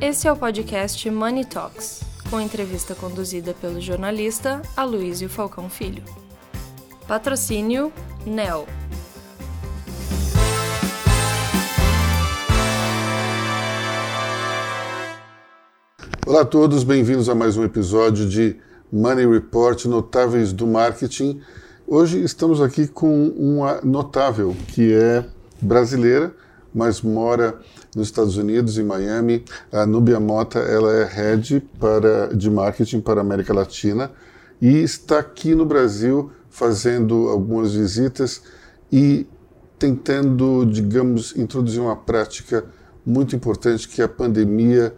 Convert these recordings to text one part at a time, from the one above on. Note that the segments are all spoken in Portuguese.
Esse é o podcast Money Talks, com entrevista conduzida pelo jornalista Aloysio Falcão Filho. Patrocínio NEL. Olá a todos, bem-vindos a mais um episódio de Money Report Notáveis do Marketing. Hoje estamos aqui com uma notável que é brasileira, mas mora nos Estados Unidos, em Miami. A Nubia Mota, ela é head para, de marketing para a América Latina e está aqui no Brasil fazendo algumas visitas e tentando, digamos, introduzir uma prática muito importante que a pandemia,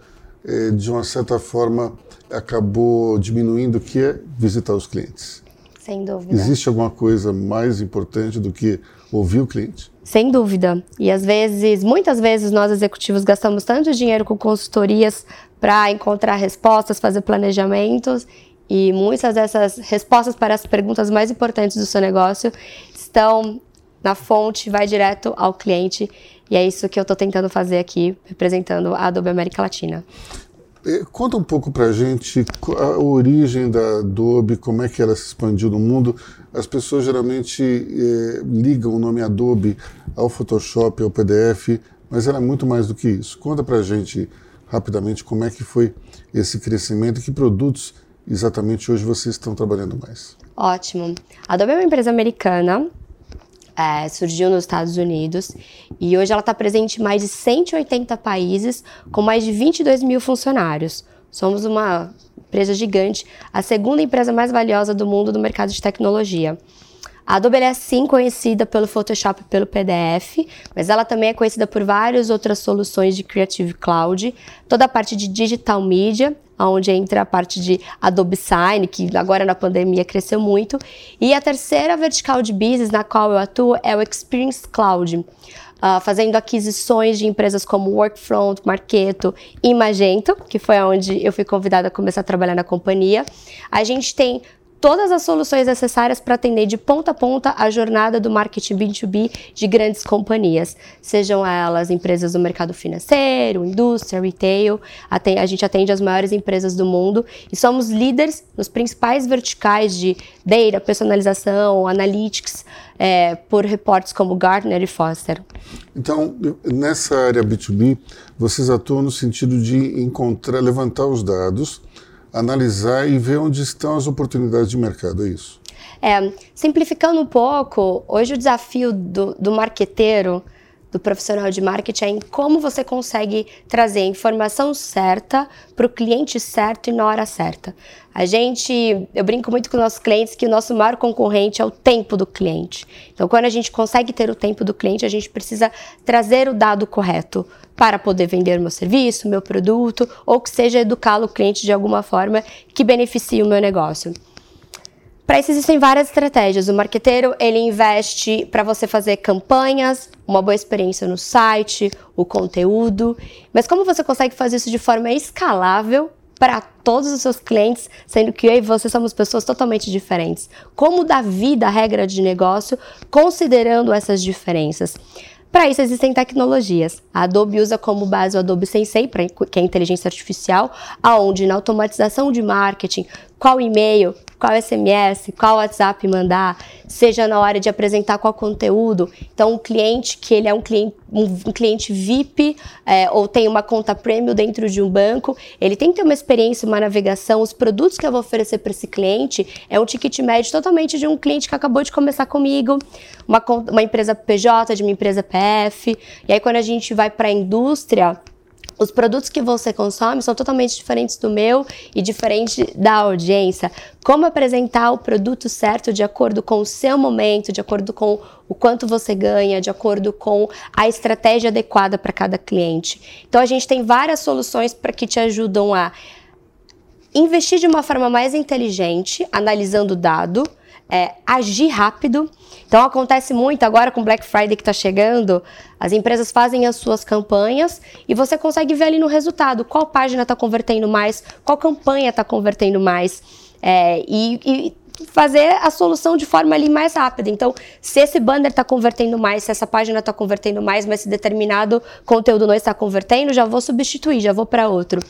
eh, de uma certa forma, acabou diminuindo, que é visitar os clientes. Sem dúvida. Existe alguma coisa mais importante do que ouvir o cliente? Sem dúvida. E às vezes, muitas vezes, nós executivos gastamos tanto dinheiro com consultorias para encontrar respostas, fazer planejamentos, e muitas dessas respostas para as perguntas mais importantes do seu negócio estão na fonte, vai direto ao cliente. E é isso que eu estou tentando fazer aqui, representando a Adobe América Latina. Eh, conta um pouco para a gente a origem da Adobe, como é que ela se expandiu no mundo. As pessoas geralmente eh, ligam o nome Adobe ao Photoshop, ao PDF, mas ela é muito mais do que isso. Conta para a gente rapidamente como é que foi esse crescimento e que produtos exatamente hoje vocês estão trabalhando mais. Ótimo. A Adobe é uma empresa americana, é, surgiu nos Estados Unidos e hoje ela está presente em mais de 180 países, com mais de 22 mil funcionários. Somos uma empresa gigante, a segunda empresa mais valiosa do mundo no mercado de tecnologia. A Adobe é sim conhecida pelo Photoshop e pelo PDF, mas ela também é conhecida por várias outras soluções de Creative Cloud, toda a parte de digital media, onde entra a parte de Adobe Sign, que agora na pandemia cresceu muito, e a terceira vertical de business na qual eu atuo é o Experience Cloud. Uh, fazendo aquisições de empresas como Workfront, Marketo e Magento, que foi onde eu fui convidada a começar a trabalhar na companhia. A gente tem todas as soluções necessárias para atender de ponta a ponta a jornada do marketing B2B de grandes companhias, sejam elas empresas do mercado financeiro, indústria, retail, a gente atende as maiores empresas do mundo e somos líderes nos principais verticais de data, personalização, analytics, é, por reportes como Gartner e Foster. Então, nessa área B2B, vocês atuam no sentido de encontrar, levantar os dados analisar e ver onde estão as oportunidades de mercado, é isso? É, simplificando um pouco, hoje o desafio do, do marqueteiro, do profissional de marketing, é em como você consegue trazer a informação certa para o cliente certo e na hora certa. A gente, eu brinco muito com os nossos clientes que o nosso maior concorrente é o tempo do cliente. Então, quando a gente consegue ter o tempo do cliente, a gente precisa trazer o dado correto para poder vender o meu serviço, meu produto, ou que seja educá-lo o cliente de alguma forma que beneficie o meu negócio. Para isso existem várias estratégias. O marqueteiro, ele investe para você fazer campanhas, uma boa experiência no site, o conteúdo. Mas como você consegue fazer isso de forma escalável para todos os seus clientes, sendo que eu e você somos pessoas totalmente diferentes? Como dar vida à regra de negócio considerando essas diferenças? Para isso existem tecnologias. A Adobe usa como base o Adobe Sensei, que é inteligência artificial, aonde na automatização de marketing, qual e-mail, qual SMS, qual WhatsApp mandar, seja na hora de apresentar qual conteúdo. Então, um cliente que ele é um cliente, um, cliente VIP é, ou tem uma conta premium dentro de um banco, ele tem que ter uma experiência, uma navegação, os produtos que eu vou oferecer para esse cliente é um ticket médio totalmente de um cliente que acabou de começar comigo, uma, uma empresa PJ, de uma empresa PF. E aí, quando a gente vai para a indústria, os produtos que você consome são totalmente diferentes do meu e diferente da audiência. Como apresentar o produto certo de acordo com o seu momento, de acordo com o quanto você ganha, de acordo com a estratégia adequada para cada cliente. Então a gente tem várias soluções para que te ajudam a investir de uma forma mais inteligente, analisando o dado, é, agir rápido. Então acontece muito agora com Black Friday que está chegando, as empresas fazem as suas campanhas e você consegue ver ali no resultado qual página está convertendo mais, qual campanha está convertendo mais. É, e, e fazer a solução de forma ali mais rápida. Então, se esse banner está convertendo mais, se essa página está convertendo mais, mas se determinado conteúdo não está convertendo, já vou substituir, já vou para outro.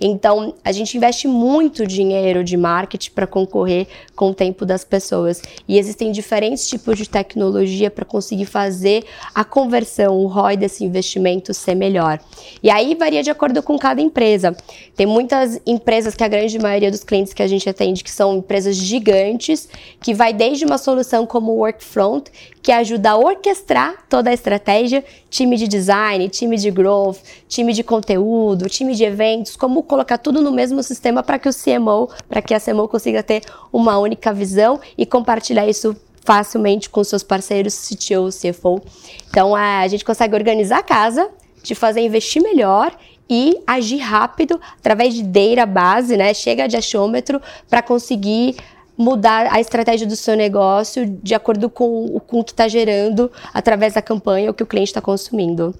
Então, a gente investe muito dinheiro de marketing para concorrer com o tempo das pessoas. E existem diferentes tipos de tecnologia para conseguir fazer a conversão, o ROI desse investimento ser melhor. E aí varia de acordo com cada empresa. Tem muitas empresas que a grande maioria dos clientes que a gente atende que são empresas gigantes, que vai desde uma solução como o Workfront, que ajuda a orquestrar toda a estratégia, time de design, time de growth, time de conteúdo, time de eventos, como colocar tudo no mesmo sistema para que o CMO, para que a CMO consiga ter uma única visão e compartilhar isso facilmente com seus parceiros CTO, CFO. Então a gente consegue organizar a casa, te fazer investir melhor e agir rápido através de data base, né? Chega de achômetro para conseguir mudar a estratégia do seu negócio de acordo com, com o que está gerando através da campanha o que o cliente está consumindo.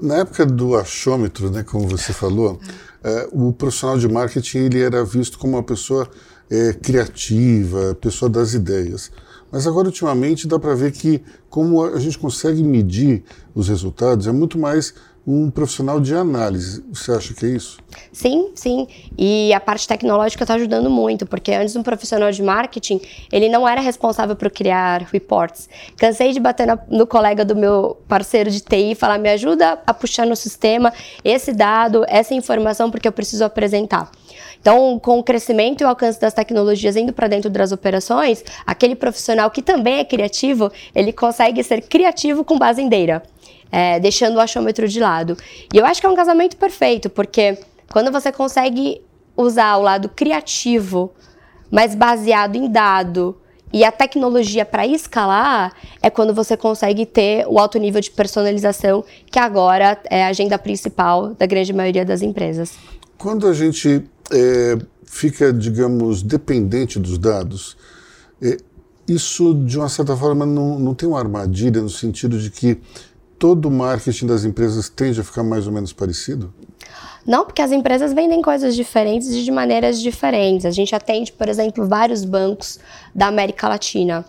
Na época do achômetro, né, como você falou, é, o profissional de marketing ele era visto como uma pessoa é, criativa, pessoa das ideias. Mas agora, ultimamente, dá para ver que como a gente consegue medir os resultados é muito mais um profissional de análise. Você acha que é isso? Sim, sim. E a parte tecnológica está ajudando muito, porque antes um profissional de marketing, ele não era responsável por criar reports. Cansei de bater no colega do meu parceiro de TI e falar, me ajuda a puxar no sistema esse dado, essa informação, porque eu preciso apresentar. Então, com o crescimento e o alcance das tecnologias indo para dentro das operações, aquele profissional que também é criativo, ele consegue ser criativo com base em data é, deixando o achômetro de lado. E eu acho que é um casamento perfeito, porque quando você consegue usar o lado criativo, mas baseado em dado, e a tecnologia para escalar é quando você consegue ter o alto nível de personalização, que agora é a agenda principal da grande maioria das empresas. Quando a gente é, fica, digamos, dependente dos dados, é, isso, de uma certa forma, não, não tem uma armadilha no sentido de que todo o marketing das empresas tende a ficar mais ou menos parecido? Não, porque as empresas vendem coisas diferentes e de maneiras diferentes. A gente atende, por exemplo, vários bancos da América Latina,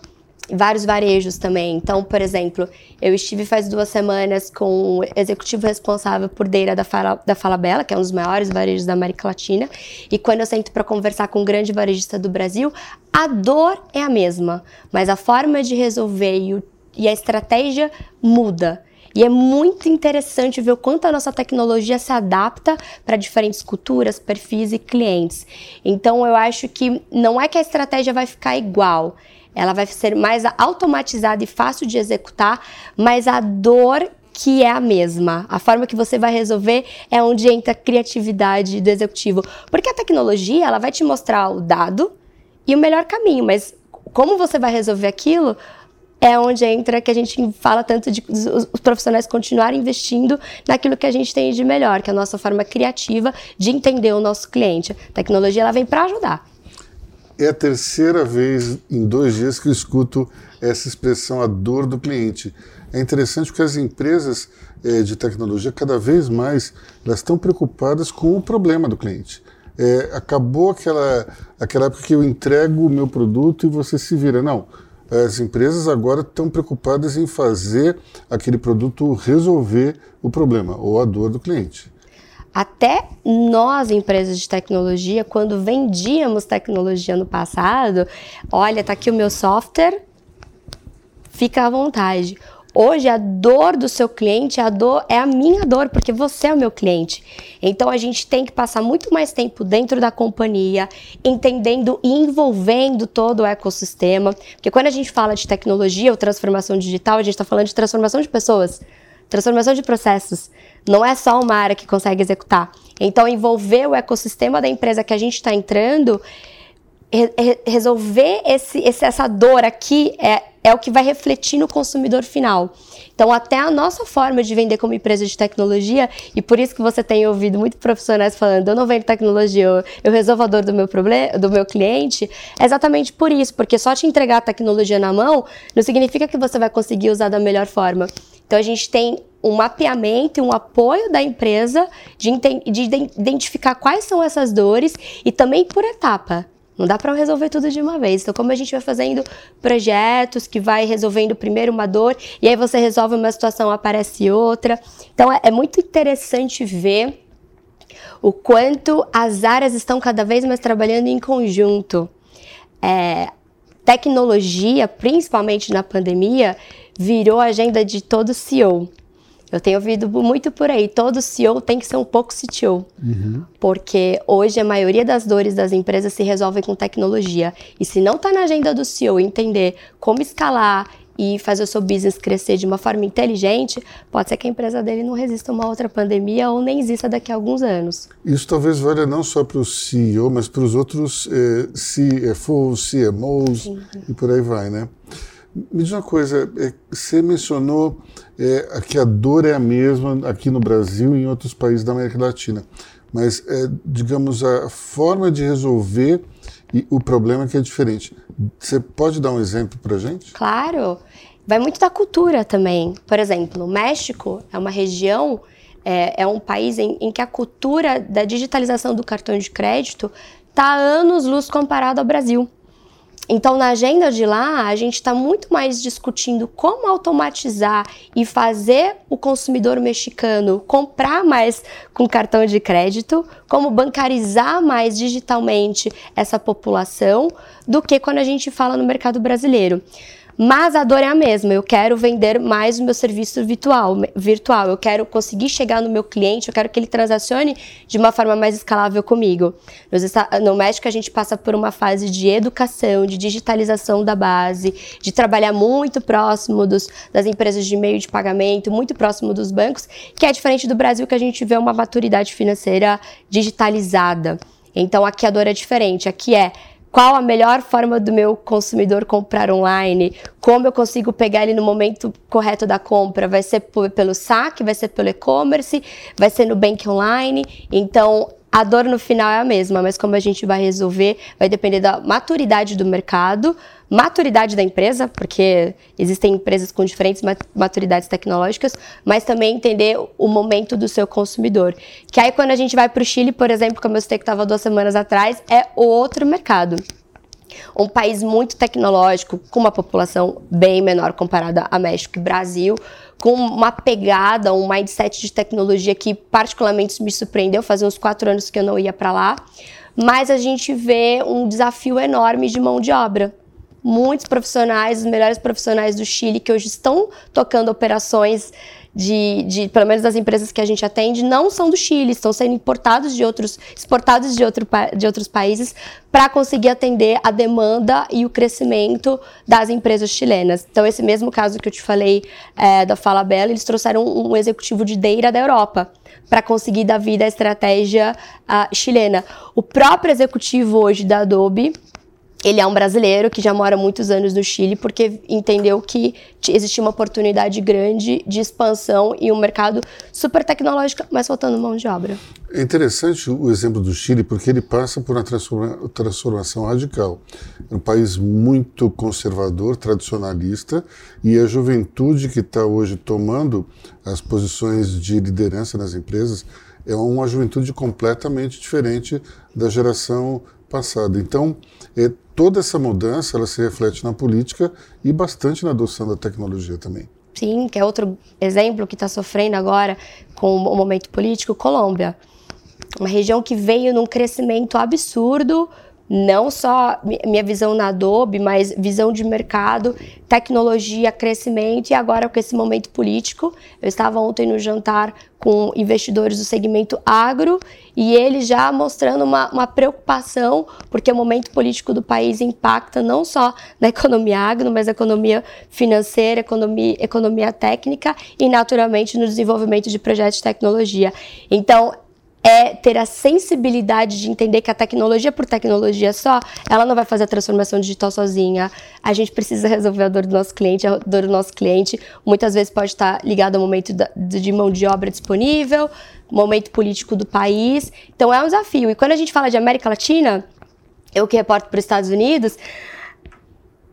vários varejos também. Então, por exemplo, eu estive faz duas semanas com o executivo responsável por Deira da, Fala, da Falabella, que é um dos maiores varejos da América Latina, e quando eu sento para conversar com um grande varejista do Brasil, a dor é a mesma, mas a forma de resolver e, o, e a estratégia muda. E é muito interessante ver o quanto a nossa tecnologia se adapta para diferentes culturas, perfis e clientes. Então eu acho que não é que a estratégia vai ficar igual, ela vai ser mais automatizada e fácil de executar, mas a dor que é a mesma. A forma que você vai resolver é onde entra a criatividade do executivo. Porque a tecnologia, ela vai te mostrar o dado e o melhor caminho, mas como você vai resolver aquilo é onde entra que a gente fala tanto de os, profissionais continuarem investindo naquilo que a gente tem de melhor, que é a nossa forma criativa de entender o nosso cliente. A tecnologia ela vem para ajudar. É a terceira vez em dois dias que eu escuto essa expressão, a dor do cliente. É interessante porque as empresas é, de tecnologia, cada vez mais, elas estão preocupadas com o problema do cliente. É, acabou aquela, aquela época que eu entrego o meu produto e você se vira. Não, as empresas agora estão preocupadas em fazer aquele produto resolver o problema ou a dor do cliente. Até nós, empresas de tecnologia, quando vendíamos tecnologia no passado, olha, tá aqui o meu software, fica à vontade. Hoje a dor do seu cliente, a dor é a minha dor, porque você é o meu cliente. Então a gente tem que passar muito mais tempo dentro da companhia, entendendo e envolvendo todo o ecossistema. Porque quando a gente fala de tecnologia ou transformação digital, a gente está falando de transformação de pessoas, transformação de processos. Não é só uma área que consegue executar. Então envolver o ecossistema da empresa que a gente está entrando re resolver esse, essa dor aqui é, é o que vai refletir no consumidor final. Então, até a nossa forma de vender como empresa de tecnologia, e por isso que você tem ouvido muitos profissionais falando, eu não vendo tecnologia, eu, eu resolvo a dor do meu problema, do meu cliente, é exatamente por isso, porque só te entregar a tecnologia na mão não significa que você vai conseguir usar da melhor forma. Então, a gente tem um mapeamento e um apoio da empresa de, de identificar quais são essas dores e também por etapa. Não dá para resolver tudo de uma vez. Então, como a gente vai fazendo projetos que vai resolvendo primeiro uma dor e aí você resolve uma situação, aparece outra. Então, é, é muito interessante ver o quanto as áreas estão cada vez mais trabalhando em conjunto. É, tecnologia, principalmente na pandemia, virou agenda de todo CEO. Eu tenho ouvido muito por aí, todo CEO tem que ser um pouco CTO. Uhum. Porque hoje a maioria das dores das empresas se resolvem com tecnologia. E se não está na agenda do CEO entender como escalar e fazer o seu business crescer de uma forma inteligente, pode ser que a empresa dele não resista a uma outra pandemia ou nem exista daqui a alguns anos. Isso talvez valha não só para o CEO, mas para os outros eh, CFOs, CMOs Sim. e por aí vai, né? Me diz uma coisa, é, você mencionou é, que a dor é a mesma aqui no Brasil e em outros países da América Latina, mas, é, digamos, a forma de resolver o problema é que é diferente. Você pode dar um exemplo para gente? Claro, vai muito da cultura também. Por exemplo, o México é uma região, é, é um país em, em que a cultura da digitalização do cartão de crédito está anos luz comparado ao Brasil. Então, na agenda de lá, a gente está muito mais discutindo como automatizar e fazer o consumidor mexicano comprar mais com cartão de crédito, como bancarizar mais digitalmente essa população, do que quando a gente fala no mercado brasileiro. Mas a dor é a mesma. Eu quero vender mais o meu serviço virtual, virtual. Eu quero conseguir chegar no meu cliente, eu quero que ele transacione de uma forma mais escalável comigo. No México, a gente passa por uma fase de educação, de digitalização da base, de trabalhar muito próximo dos, das empresas de meio de pagamento, muito próximo dos bancos, que é diferente do Brasil, que a gente vê uma maturidade financeira digitalizada. Então, aqui a dor é diferente. Aqui é qual a melhor forma do meu consumidor comprar online, como eu consigo pegar ele no momento correto da compra, vai ser pelo saque, vai ser pelo e-commerce, vai ser no bank online. Então, a dor no final é a mesma, mas como a gente vai resolver vai depender da maturidade do mercado, maturidade da empresa, porque existem empresas com diferentes maturidades tecnológicas, mas também entender o momento do seu consumidor. Que aí quando a gente vai para o Chile, por exemplo, como eu citei que estava duas semanas atrás, é outro mercado. Um país muito tecnológico, com uma população bem menor comparada a México e Brasil, com uma pegada, um mindset de tecnologia que particularmente me surpreendeu. Fazia uns quatro anos que eu não ia para lá. Mas a gente vê um desafio enorme de mão de obra muitos profissionais, os melhores profissionais do Chile, que hoje estão tocando operações de, de, pelo menos das empresas que a gente atende, não são do Chile, estão sendo importados de outros, exportados de, outro, de outros países para conseguir atender a demanda e o crescimento das empresas chilenas. Então, esse mesmo caso que eu te falei é, da Fala Bela, eles trouxeram um, um executivo de Deira da Europa para conseguir dar vida à estratégia uh, chilena. O próprio executivo hoje da Adobe ele é um brasileiro que já mora muitos anos no Chile porque entendeu que existia uma oportunidade grande de expansão e um mercado super tecnológico, mas faltando mão de obra. É interessante o exemplo do Chile porque ele passa por uma transformação radical. É um país muito conservador, tradicionalista, e a juventude que está hoje tomando as posições de liderança nas empresas é uma juventude completamente diferente da geração passada. Então, é, toda essa mudança ela se reflete na política e bastante na adoção da tecnologia também. Sim, que é outro exemplo que está sofrendo agora com o momento político, Colômbia. Uma região que veio num crescimento absurdo, não só minha visão na Adobe, mas visão de mercado, tecnologia, crescimento e agora com esse momento político. Eu estava ontem no jantar com investidores do segmento agro e eles já mostrando uma, uma preocupação, porque o momento político do país impacta não só na economia agro, mas na economia financeira, economia, economia técnica e, naturalmente, no desenvolvimento de projetos de tecnologia. Então, é ter a sensibilidade de entender que a tecnologia por tecnologia só, ela não vai fazer a transformação digital sozinha. A gente precisa resolver a dor do nosso cliente, a dor do nosso cliente muitas vezes pode estar ligado ao momento de mão de obra disponível, momento político do país. Então é um desafio. E quando a gente fala de América Latina, eu que reporto para os Estados Unidos,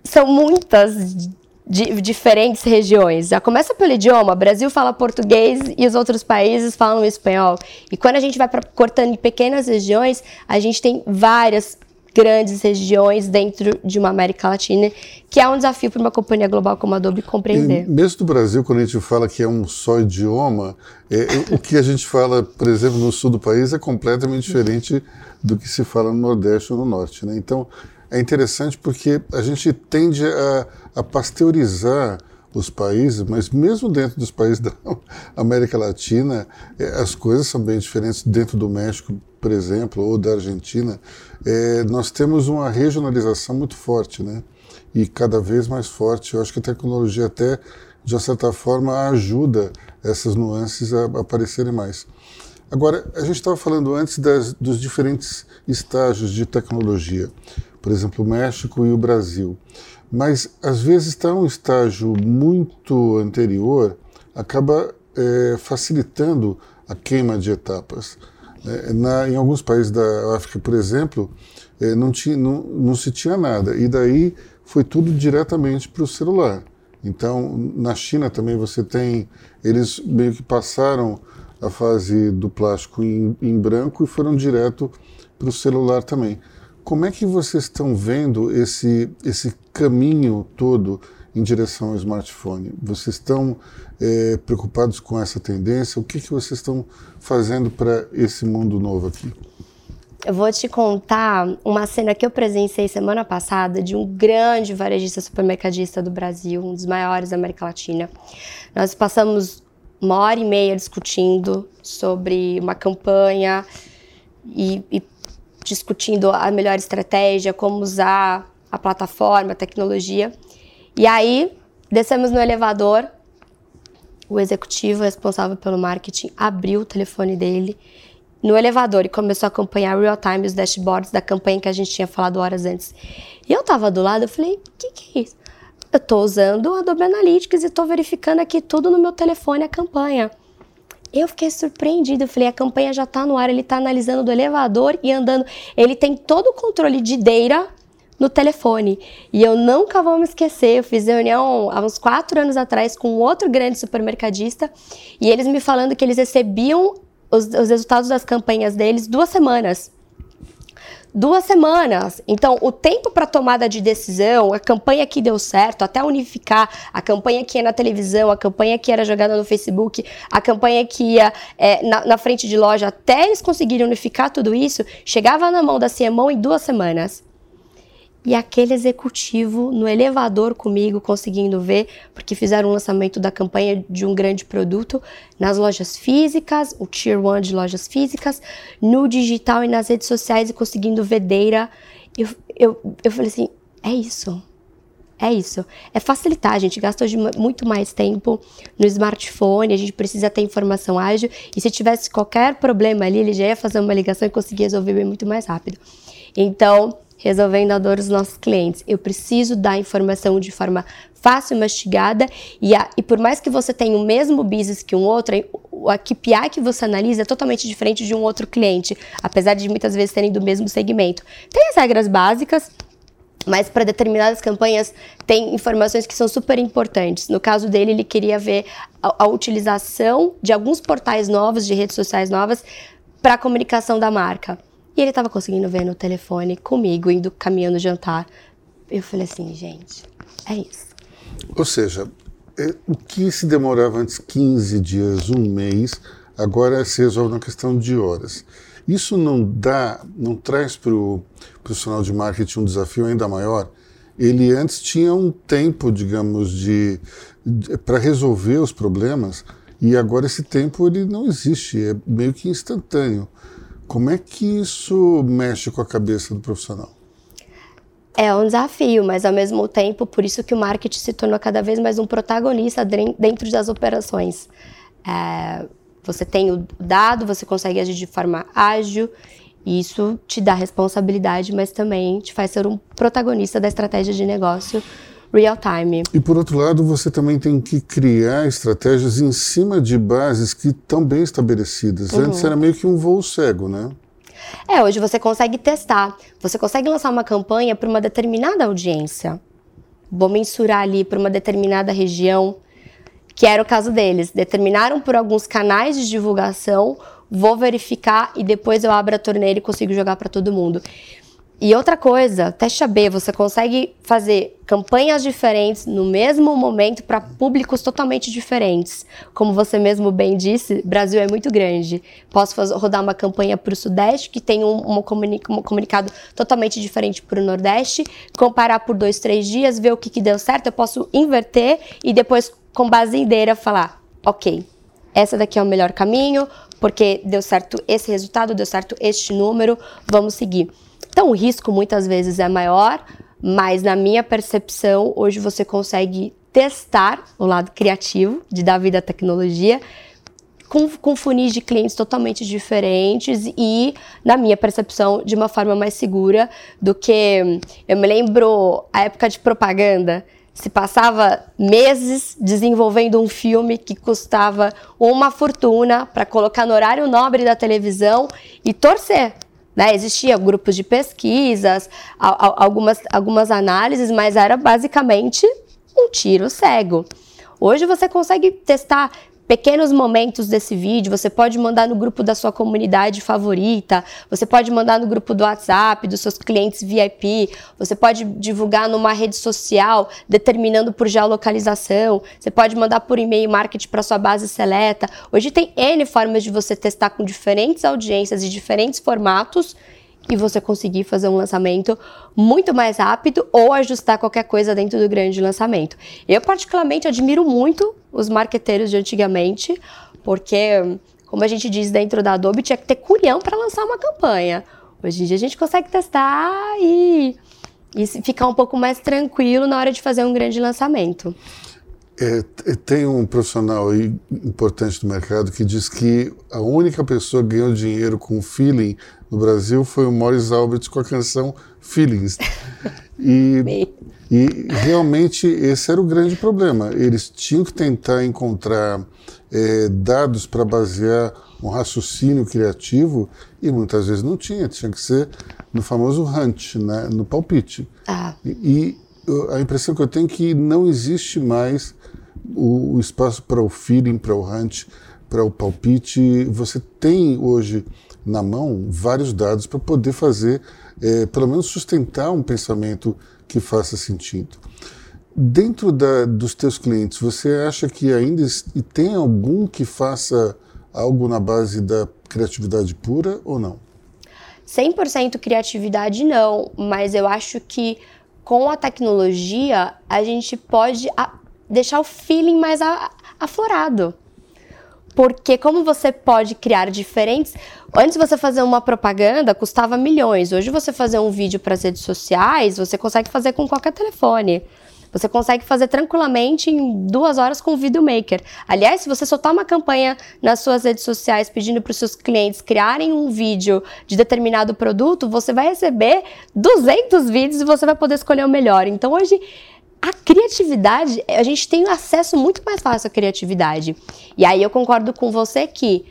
são muitas de diferentes regiões. Já começa pelo idioma. Brasil fala português e os outros países falam espanhol. E quando a gente vai pra, cortando em pequenas regiões, a gente tem várias grandes regiões dentro de uma América Latina, que é um desafio para uma companhia global como a Adobe compreender. E mesmo no Brasil, quando a gente fala que é um só idioma, é, o que a gente fala, por exemplo, no sul do país é completamente diferente do que se fala no Nordeste ou no Norte. Né? Então, é interessante porque a gente tende a, a pasteurizar os países, mas mesmo dentro dos países da América Latina, é, as coisas são bem diferentes. Dentro do México, por exemplo, ou da Argentina, é, nós temos uma regionalização muito forte, né? E cada vez mais forte. Eu acho que a tecnologia até, de certa forma, ajuda essas nuances a aparecerem mais. Agora, a gente estava falando antes das, dos diferentes estágios de tecnologia, por exemplo, o México e o Brasil. Mas, às vezes, está um estágio muito anterior, acaba é, facilitando a queima de etapas. É, na, em alguns países da África, por exemplo, é, não, tinha, não, não se tinha nada, e daí foi tudo diretamente para o celular. Então, na China também você tem, eles meio que passaram a fase do plástico em, em branco e foram direto para o celular também. Como é que vocês estão vendo esse, esse caminho todo em direção ao smartphone? Vocês estão é, preocupados com essa tendência? O que, que vocês estão fazendo para esse mundo novo aqui? Eu vou te contar uma cena que eu presenciei semana passada de um grande varejista supermercadista do Brasil, um dos maiores da América Latina. Nós passamos uma hora e meia discutindo sobre uma campanha e, e discutindo a melhor estratégia, como usar a plataforma, a tecnologia. E aí, descemos no elevador, o executivo responsável pelo marketing abriu o telefone dele no elevador e começou a acompanhar real time os dashboards da campanha que a gente tinha falado horas antes. E eu tava do lado, eu falei: "O que que é isso?" Eu tô usando o Adobe Analytics e tô verificando aqui tudo no meu telefone a campanha. Eu fiquei surpreendida. Eu falei, a campanha já está no ar, ele está analisando do elevador e andando. Ele tem todo o controle de data no telefone. E eu nunca vou me esquecer. Eu fiz reunião há uns quatro anos atrás com outro grande supermercadista e eles me falando que eles recebiam os, os resultados das campanhas deles duas semanas duas semanas. Então, o tempo para tomada de decisão, a campanha que deu certo, até unificar a campanha que ia na televisão, a campanha que era jogada no Facebook, a campanha que ia é, na, na, frente de loja, até eles conseguirem unificar tudo isso, chegava na mão da CMO em duas semanas e aquele executivo no elevador comigo, conseguindo ver, porque fizeram um lançamento da campanha de um grande produto nas lojas físicas, o Tier 1 de lojas físicas, no digital e nas redes sociais e conseguindo data. Eu, eu, eu falei assim: é isso. É isso. É facilitar. A gente gasta hoje muito mais tempo no smartphone, a gente precisa ter informação ágil. E se tivesse qualquer problema ali, ele já ia fazer uma ligação e conseguir resolver muito mais rápido. Então, resolvendo a dor dos nossos clientes. Eu preciso dar informação de forma fácil, mastigada, e, a, e por mais que você tenha o mesmo business que um outro, a KPI que você analisa é totalmente diferente de um outro cliente, apesar de muitas vezes terem do mesmo segmento. Tem as regras básicas, mas para determinadas campanhas tem informações que são super importantes. No caso dele, ele queria ver a, a utilização de alguns portais novos, de redes sociais novas, para a comunicação da marca. E ele estava conseguindo ver no telefone comigo, indo caminhando jantar. Eu falei assim, gente, é isso. Ou seja, é, o que se demorava antes 15 dias, um mês, agora se resolve na questão de horas. Isso não dá, não traz para o profissional de marketing um desafio ainda maior? Ele antes tinha um tempo, digamos, de, de para resolver os problemas e agora esse tempo ele não existe, é meio que instantâneo. Como é que isso mexe com a cabeça do profissional? É um desafio, mas ao mesmo tempo, por isso que o marketing se tornou cada vez mais um protagonista dentro das operações. É, você tem o dado, você consegue agir de forma ágil, e isso te dá responsabilidade, mas também te faz ser um protagonista da estratégia de negócio real time. E por outro lado, você também tem que criar estratégias em cima de bases que estão bem estabelecidas. Uhum. Antes era meio que um voo cego, né? É, hoje você consegue testar. Você consegue lançar uma campanha para uma determinada audiência. Vou mensurar ali para uma determinada região, que era o caso deles. Determinaram por alguns canais de divulgação, vou verificar e depois eu abro a torneira e consigo jogar para todo mundo. E outra coisa, teste AB, você consegue fazer campanhas diferentes no mesmo momento para públicos totalmente diferentes. Como você mesmo bem disse, Brasil é muito grande. Posso fazer, rodar uma campanha para o Sudeste, que tem um, um, um comunicado totalmente diferente para o Nordeste, comparar por dois, três dias, ver o que, que deu certo. Eu posso inverter e depois, com base data, falar: ok, essa daqui é o melhor caminho, porque deu certo esse resultado, deu certo este número, vamos seguir. Então, o risco muitas vezes é maior, mas na minha percepção, hoje você consegue testar o lado criativo de dar vida à tecnologia com, com funis de clientes totalmente diferentes e, na minha percepção, de uma forma mais segura do que. Eu me lembro a época de propaganda. Se passava meses desenvolvendo um filme que custava uma fortuna para colocar no horário nobre da televisão e torcer né? Existia grupos de pesquisas, algumas, algumas análises, mas era basicamente um tiro cego. Hoje você consegue testar pequenos momentos desse vídeo, você pode mandar no grupo da sua comunidade favorita, você pode mandar no grupo do WhatsApp dos seus clientes VIP, você pode divulgar numa rede social, determinando por geolocalização, você pode mandar por e-mail marketing para sua base seleta. Hoje tem N formas de você testar com diferentes audiências e diferentes formatos e você conseguir fazer um lançamento muito mais rápido ou ajustar qualquer coisa dentro do grande lançamento. Eu, particularmente, admiro muito os marqueteiros de antigamente, porque, como a gente diz dentro da Adobe, tinha que ter culhão para lançar uma campanha. Hoje em dia a gente consegue testar e, e ficar um pouco mais tranquilo na hora de fazer um grande lançamento. É, tem um profissional importante do mercado que diz que a única pessoa que ganhou dinheiro com feeling no Brasil foi o Morris Albert com a canção Feelings. E, e realmente esse era o grande problema. Eles tinham que tentar encontrar é, dados para basear um raciocínio criativo e muitas vezes não tinha, tinha que ser no famoso hunt, né, no palpite. Ah. E, e a impressão que eu tenho é que não existe mais o, o espaço para o feeling, para o hunt, para o palpite. Você tem hoje na mão vários dados para poder fazer, é, pelo menos sustentar um pensamento que faça sentido. Dentro da, dos teus clientes, você acha que ainda tem algum que faça algo na base da criatividade pura ou não? 100% criatividade não, mas eu acho que com a tecnologia a gente pode deixar o feeling mais aflorado. Porque como você pode criar diferentes. Antes você fazer uma propaganda custava milhões. Hoje você fazer um vídeo para as redes sociais, você consegue fazer com qualquer telefone. Você consegue fazer tranquilamente em duas horas com o Videomaker. Aliás, se você soltar uma campanha nas suas redes sociais pedindo para os seus clientes criarem um vídeo de determinado produto, você vai receber 200 vídeos e você vai poder escolher o melhor. Então, hoje a criatividade, a gente tem acesso muito mais fácil à criatividade. E aí eu concordo com você que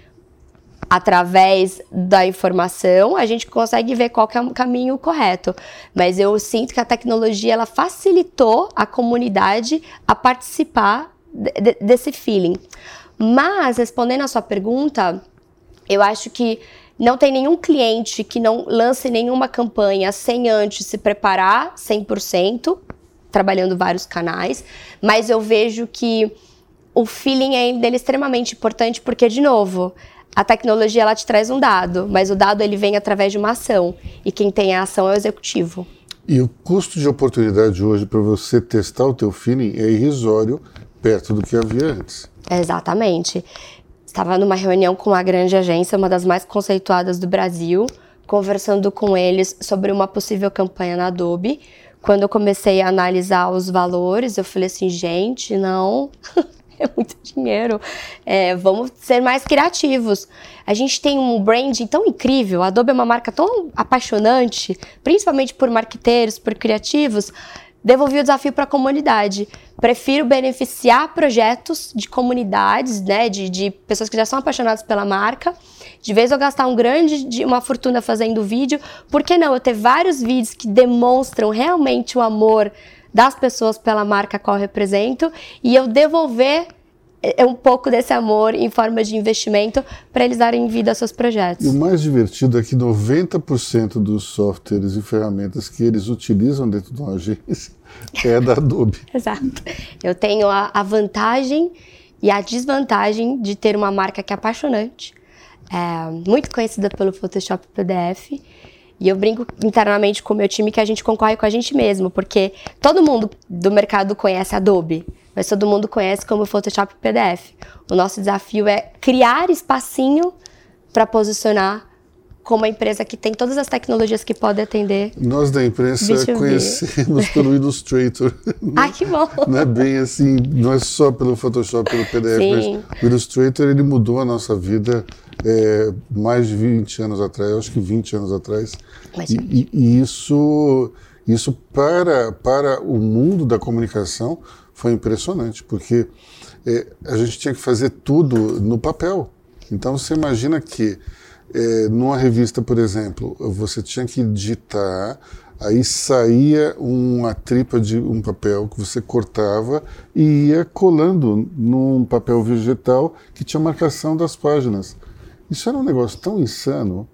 através da informação a gente consegue ver qual é o caminho correto. Mas eu sinto que a tecnologia ela facilitou a comunidade a participar de, desse feeling. Mas respondendo a sua pergunta, eu acho que não tem nenhum cliente que não lance nenhuma campanha sem antes se preparar 100% trabalhando vários canais, mas eu vejo que o feeling é dele extremamente importante porque, de novo, a tecnologia ela te traz um dado, mas o dado ele vem através de uma ação e quem tem a ação é o executivo. E o custo de oportunidade hoje para você testar o teu feeling é irrisório perto do que havia antes. Exatamente. Estava numa reunião com uma grande agência, uma das mais conceituadas do Brasil, conversando com eles sobre uma possível campanha na Adobe quando eu comecei a analisar os valores, eu falei assim, gente, não, é muito dinheiro. É, vamos ser mais criativos. A gente tem um branding tão incrível, a Adobe é uma marca tão apaixonante, principalmente por marqueteiros, por criativos. Devolvi o desafio para a comunidade. Prefiro beneficiar projetos de comunidades, né, de, de pessoas que já são apaixonadas pela marca, de vez eu gastar um grande, de uma fortuna fazendo vídeo, por que não eu ter vários vídeos que demonstram realmente o amor das pessoas pela marca a qual eu represento e eu devolver é um pouco desse amor em forma de investimento para eles darem vida aos seus projetos. E o mais divertido é que 90% dos softwares e ferramentas que eles utilizam dentro de uma agência é da Adobe. Exato. Eu tenho a, a, vantagem e a desvantagem de ter uma marca que é apaixonante, é, muito conhecida pelo Photoshop PDF. E eu brinco internamente com o meu time que a gente concorre com a gente mesmo, porque todo mundo do mercado conhece Adobe mas todo mundo conhece como Photoshop PDF. O nosso desafio é criar espacinho para posicionar como a empresa que tem todas as tecnologias que pode atender. Nós da imprensa B2B. conhecemos pelo Illustrator. ah, que bom! Não é bem assim, não é só pelo Photoshop, pelo PDF, Sim. mas o Illustrator ele mudou a nossa vida é, mais de 20 anos atrás, acho que 20 anos atrás. E, e, e, isso, isso para, para o mundo da comunicação foi impressionante, porque é, a gente tinha que fazer tudo no papel. Então você imagina que é, numa revista, por exemplo, você tinha que digitar, aí saía uma tripa de um papel que você cortava e ia colando num papel vegetal que tinha marcação das páginas. Isso era um negócio tão insano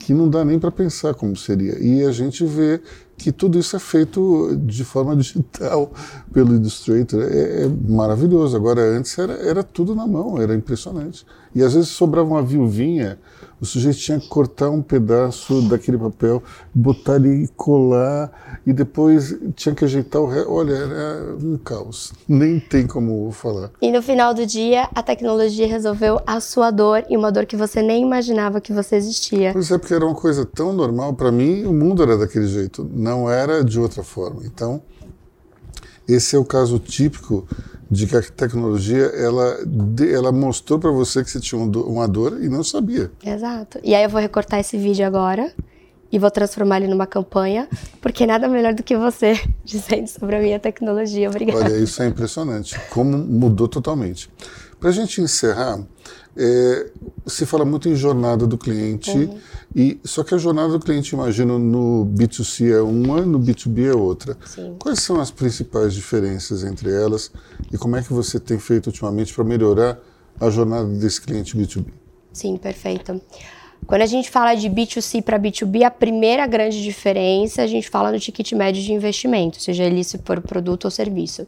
que não dá nem para pensar como seria. E a gente vê que tudo isso é feito de forma digital pelo Illustrator. É, é, maravilhoso. Agora, antes era, era tudo na mão, era impressionante. E às vezes sobrava uma viuvinha, o sujeito tinha que cortar um pedaço daquele papel, botar ali e colar, e depois tinha que ajeitar o resto. Olha, era um caos. Nem tem como falar. E no final do dia, a tecnologia resolveu a sua dor e uma dor que você nem imaginava que você existia. Pois é, porque era uma coisa tão normal. Para mim, o mundo era daquele jeito não era de outra forma. Então, esse é o caso típico de que a tecnologia ela, ela mostrou para você que você tinha uma dor e não sabia. Exato. E aí eu vou recortar esse vídeo agora e vou transformar ele numa campanha, porque nada melhor do que você dizendo sobre a minha tecnologia. Obrigada. Olha, isso é impressionante. Como mudou totalmente. Para a gente encerrar, é, se fala muito em jornada do cliente, uhum. e só que a jornada do cliente, imagino, no B2C é uma, no B2B é outra. Sim. Quais são as principais diferenças entre elas e como é que você tem feito ultimamente para melhorar a jornada desse cliente B2B? Sim, perfeito. Quando a gente fala de B2C para B2B, a primeira grande diferença a gente fala no ticket médio de investimento, seja ele se for produto ou serviço.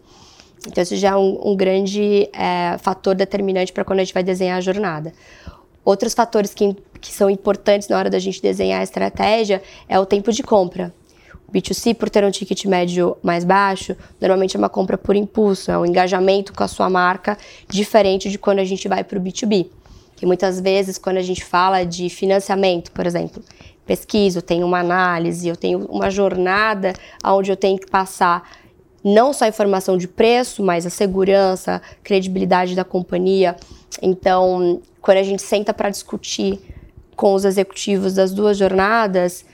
Então, isso já é um, um grande é, fator determinante para quando a gente vai desenhar a jornada. Outros fatores que, que são importantes na hora da gente desenhar a estratégia é o tempo de compra. O B2C, por ter um ticket médio mais baixo, normalmente é uma compra por impulso, é um engajamento com a sua marca diferente de quando a gente vai para o B2B. Que muitas vezes, quando a gente fala de financiamento, por exemplo, pesquiso, tenho uma análise, eu tenho uma jornada onde eu tenho que passar não só informação de preço, mas a segurança, credibilidade da companhia. Então, quando a gente senta para discutir com os executivos das duas jornadas,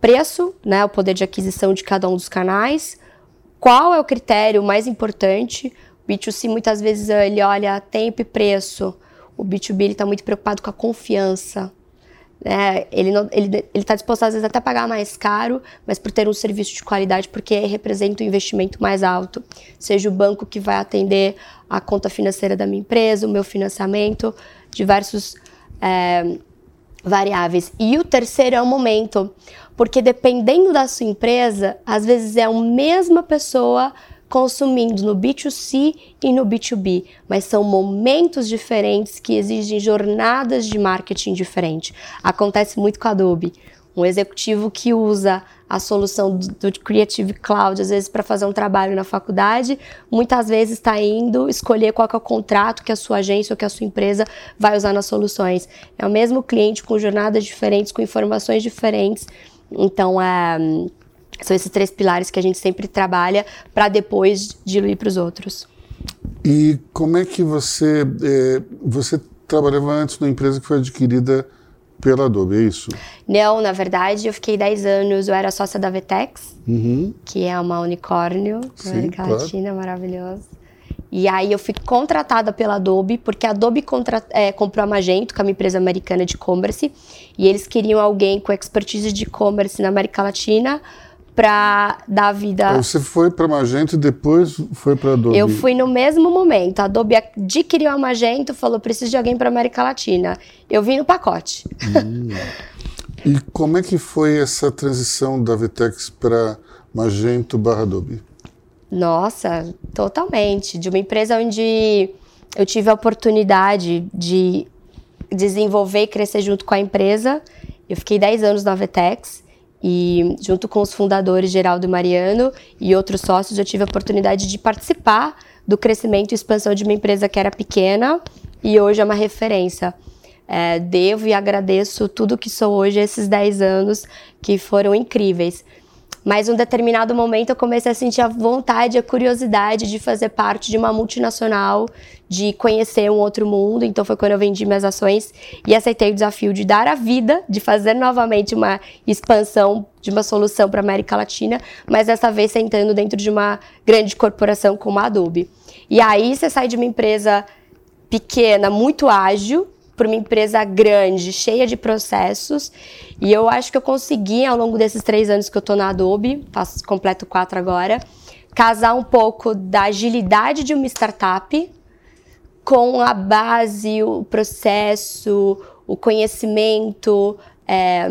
preço, né, o poder de aquisição de cada um dos canais, qual é o critério mais importante? O B2C muitas vezes ele olha tempo e preço. O B2B está muito preocupado com a confiança. É, ele está disposto às vezes até a pagar mais caro, mas por ter um serviço de qualidade, porque representa um investimento mais alto. Seja o banco que vai atender a conta financeira da minha empresa, o meu financiamento, diversos é, variáveis. E o terceiro é o momento, porque dependendo da sua empresa, às vezes é a mesma pessoa consumindo no B2C e no B2B, mas são momentos diferentes que exigem jornadas de marketing diferentes. Acontece muito com a Adobe. Um executivo que usa a solução do, do Creative Cloud, às vezes para fazer um trabalho na faculdade, muitas vezes está indo escolher qual é o contrato que a sua agência ou que a sua empresa vai usar nas soluções. É o mesmo cliente com jornadas diferentes, com informações diferentes. Então, é são esses três pilares que a gente sempre trabalha para depois diluir para os outros. E como é que você é, você trabalhava antes numa empresa que foi adquirida pela Adobe, é isso? Não, na verdade, eu fiquei 10 anos, eu era sócia da Vetex, uhum. que é uma unicórnio da América claro. Latina, maravilhosa. E aí eu fui contratada pela Adobe, porque a Adobe contra, é, comprou a Magento, que é uma empresa americana de e-commerce, e eles queriam alguém com expertise de e-commerce na América Latina para dar vida. Você foi para Magento e depois foi para Adobe? Eu fui no mesmo momento. A Adobe adquiriu a Magento, falou preciso de alguém para América Latina. Eu vim no pacote. Hum. E como é que foi essa transição da Vitex para Magento barra Adobe? Nossa, totalmente. De uma empresa onde eu tive a oportunidade de desenvolver e crescer junto com a empresa. Eu fiquei 10 anos na Vetex e junto com os fundadores Geraldo e Mariano e outros sócios eu tive a oportunidade de participar do crescimento e expansão de uma empresa que era pequena e hoje é uma referência. É, devo e agradeço tudo que sou hoje, esses 10 anos que foram incríveis. Mas um determinado momento eu comecei a sentir a vontade, a curiosidade de fazer parte de uma multinacional, de conhecer um outro mundo. Então foi quando eu vendi minhas ações e aceitei o desafio de dar a vida, de fazer novamente uma expansão de uma solução para a América Latina, mas dessa vez sentando dentro de uma grande corporação como a Adobe. E aí você sai de uma empresa pequena, muito ágil, para uma empresa grande, cheia de processos. E eu acho que eu consegui, ao longo desses três anos que eu estou na Adobe, faço completo quatro agora, casar um pouco da agilidade de uma startup com a base, o processo, o conhecimento, é,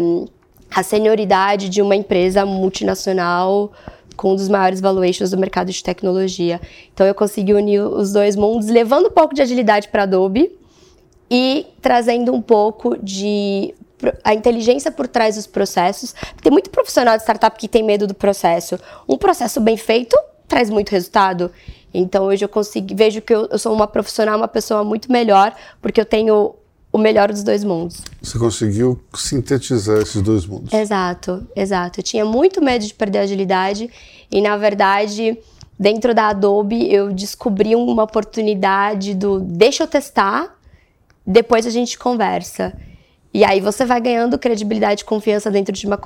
a senioridade de uma empresa multinacional com um dos maiores valuations do mercado de tecnologia. Então eu consegui unir os dois mundos, levando um pouco de agilidade para Adobe, e trazendo um pouco de a inteligência por trás dos processos. Tem muito profissional de startup que tem medo do processo. Um processo bem feito traz muito resultado. Então hoje eu consigo, vejo que eu, eu sou uma profissional, uma pessoa muito melhor, porque eu tenho o melhor dos dois mundos. Você conseguiu sintetizar esses dois mundos. Exato, exato. Eu tinha muito medo de perder a agilidade e na verdade, dentro da Adobe, eu descobri uma oportunidade do deixa eu testar depois a gente conversa. E aí você vai ganhando credibilidade e confiança dentro de uma,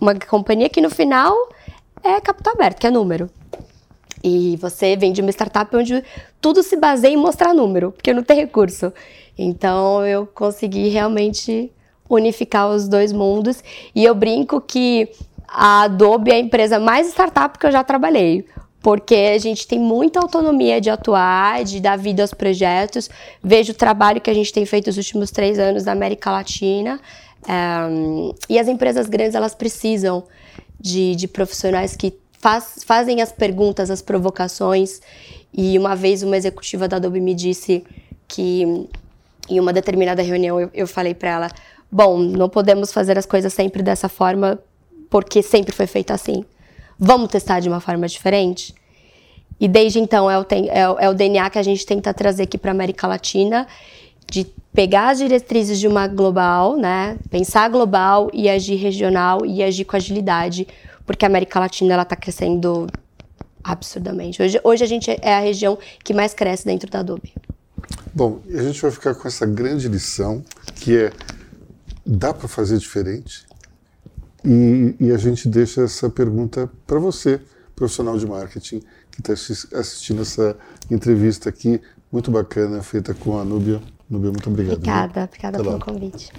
uma companhia que no final é capital aberto, que é número. E você vem de uma startup onde tudo se baseia em mostrar número, porque não tem recurso. Então eu consegui realmente unificar os dois mundos. E eu brinco que a Adobe é a empresa mais startup que eu já trabalhei porque a gente tem muita autonomia de atuar, de dar vida aos projetos. Vejo o trabalho que a gente tem feito nos últimos três anos na América Latina. Um, e as empresas grandes, elas precisam de, de profissionais que faz, fazem as perguntas, as provocações. E uma vez uma executiva da Adobe me disse que em uma determinada reunião eu, eu falei para ela: Bom, não podemos fazer as coisas sempre dessa forma, porque sempre foi feito assim. Vamos testar de uma forma diferente? E desde então é o, é o, é DNA que a gente tenta trazer aqui para a América Latina, de pegar as diretrizes de uma global, né? Pensar global e agir regional e agir com agilidade, porque a América Latina ela está crescendo absurdamente. Hoje, hoje a gente é a região que mais cresce dentro da Adobe. Bom, a gente vai ficar com essa grande lição que é dá para fazer diferente? E, e a gente deixa essa pergunta para você, profissional de marketing, que está assistindo essa entrevista aqui, muito bacana, feita com a Núbia. Núbia, muito obrigado. Obrigada, viu? obrigada Até pelo lá. convite.